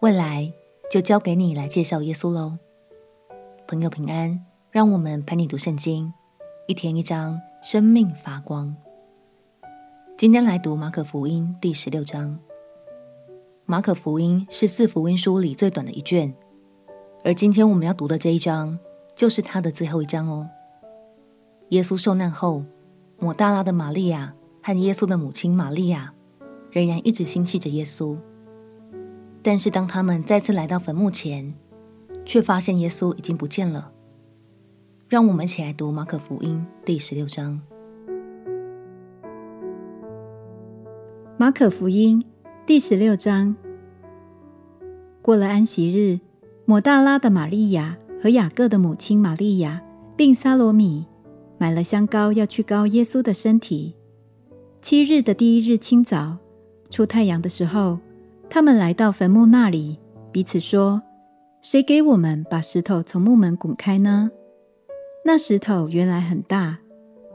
未来就交给你来介绍耶稣喽。朋友平安，让我们陪你读圣经，一天一章，生命发光。今天来读马可福音第十六章。马可福音是四福音书里最短的一卷，而今天我们要读的这一章就是它的最后一章哦。耶稣受难后，抹大拉的玛利亚和耶稣的母亲玛利亚仍然一直心系着耶稣。但是当他们再次来到坟墓前，却发现耶稣已经不见了。让我们一起来读马可福音第十六章。马可福音第十六章。过了安息日，抹大拉的玛利亚和雅各的母亲玛利亚，并撒罗米，买了香膏，要去膏耶稣的身体。七日的第一日清早，出太阳的时候。他们来到坟墓那里，彼此说：“谁给我们把石头从墓门滚开呢？”那石头原来很大，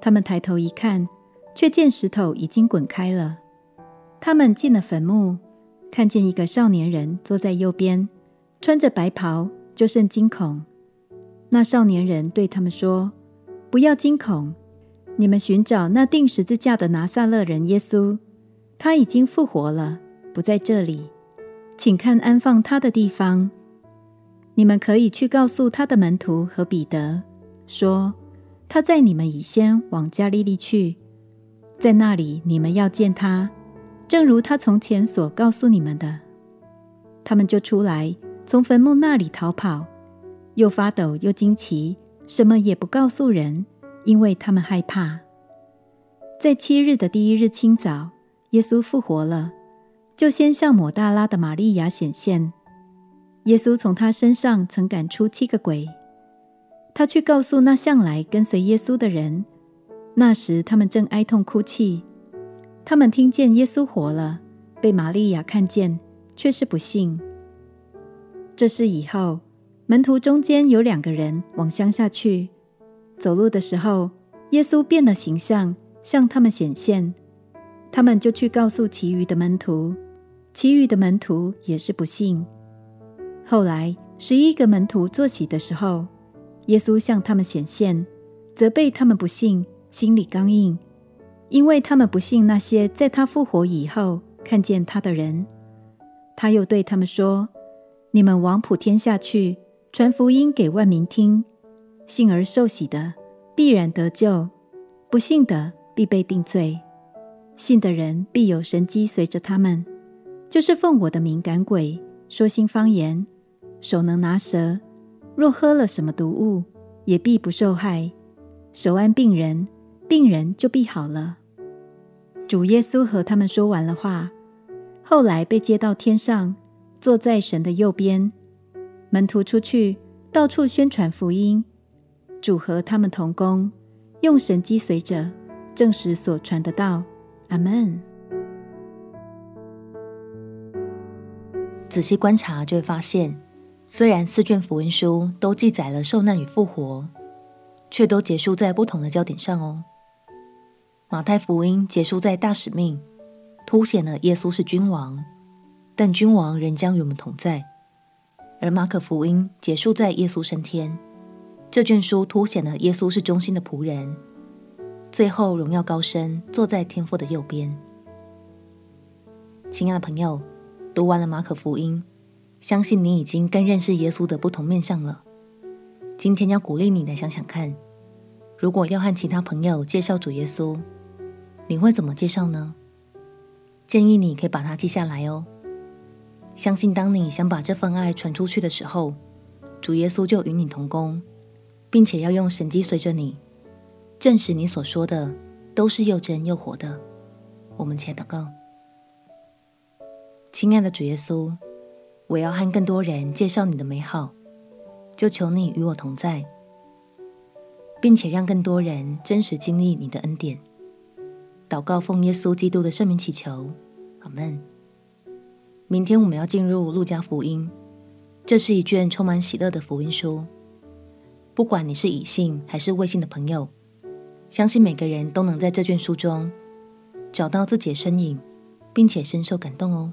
他们抬头一看，却见石头已经滚开了。他们进了坟墓，看见一个少年人坐在右边，穿着白袍，就甚惊恐。那少年人对他们说：“不要惊恐，你们寻找那钉十字架的拿撒勒人耶稣，他已经复活了。”不在这里，请看安放他的地方。你们可以去告诉他的门徒和彼得，说他在你们以先往加利利去，在那里你们要见他，正如他从前所告诉你们的。他们就出来，从坟墓那里逃跑，又发抖又惊奇，什么也不告诉人，因为他们害怕。在七日的第一日清早，耶稣复活了。就先向抹大拉的玛利亚显现，耶稣从他身上曾赶出七个鬼。他去告诉那向来跟随耶稣的人，那时他们正哀痛哭泣。他们听见耶稣活了，被玛利亚看见，却是不信。这事以后，门徒中间有两个人往乡下去，走路的时候，耶稣变了形象，向他们显现。他们就去告诉其余的门徒。其余的门徒也是不信。后来十一个门徒坐席的时候，耶稣向他们显现，责备他们不信，心里刚硬，因为他们不信那些在他复活以后看见他的人。他又对他们说：“你们往普天下去，传福音给万民听。信而受洗的必然得救，不信的必被定罪。信的人必有神迹随着他们。”就是奉我的名赶鬼，说新方言，手能拿蛇，若喝了什么毒物，也必不受害。手按病人，病人就必好了。主耶稣和他们说完了话，后来被接到天上，坐在神的右边。门徒出去，到处宣传福音。主和他们同工，用神迹随着，证实所传的道。阿门。仔细观察，就会发现，虽然四卷福音书都记载了受难与复活，却都结束在不同的焦点上哦。马太福音结束在大使命，凸显了耶稣是君王，但君王仍将与我们同在；而马可福音结束在耶稣升天，这卷书凸显了耶稣是忠心的仆人，最后荣耀高升，坐在天父的右边。亲爱的朋友。读完了马可福音，相信你已经更认识耶稣的不同面相了。今天要鼓励你来想想看，如果要和其他朋友介绍主耶稣，你会怎么介绍呢？建议你可以把它记下来哦。相信当你想把这份爱传出去的时候，主耶稣就与你同工，并且要用神迹随着你，证实你所说的都是又真又活的。我们且祷告。亲爱的主耶稣，我要和更多人介绍你的美好，就求你与我同在，并且让更多人真实经历你的恩典。祷告奉耶稣基督的圣名祈求，阿门。明天我们要进入路加福音，这是一卷充满喜乐的福音书。不管你是已信还是未信的朋友，相信每个人都能在这卷书中找到自己的身影，并且深受感动哦。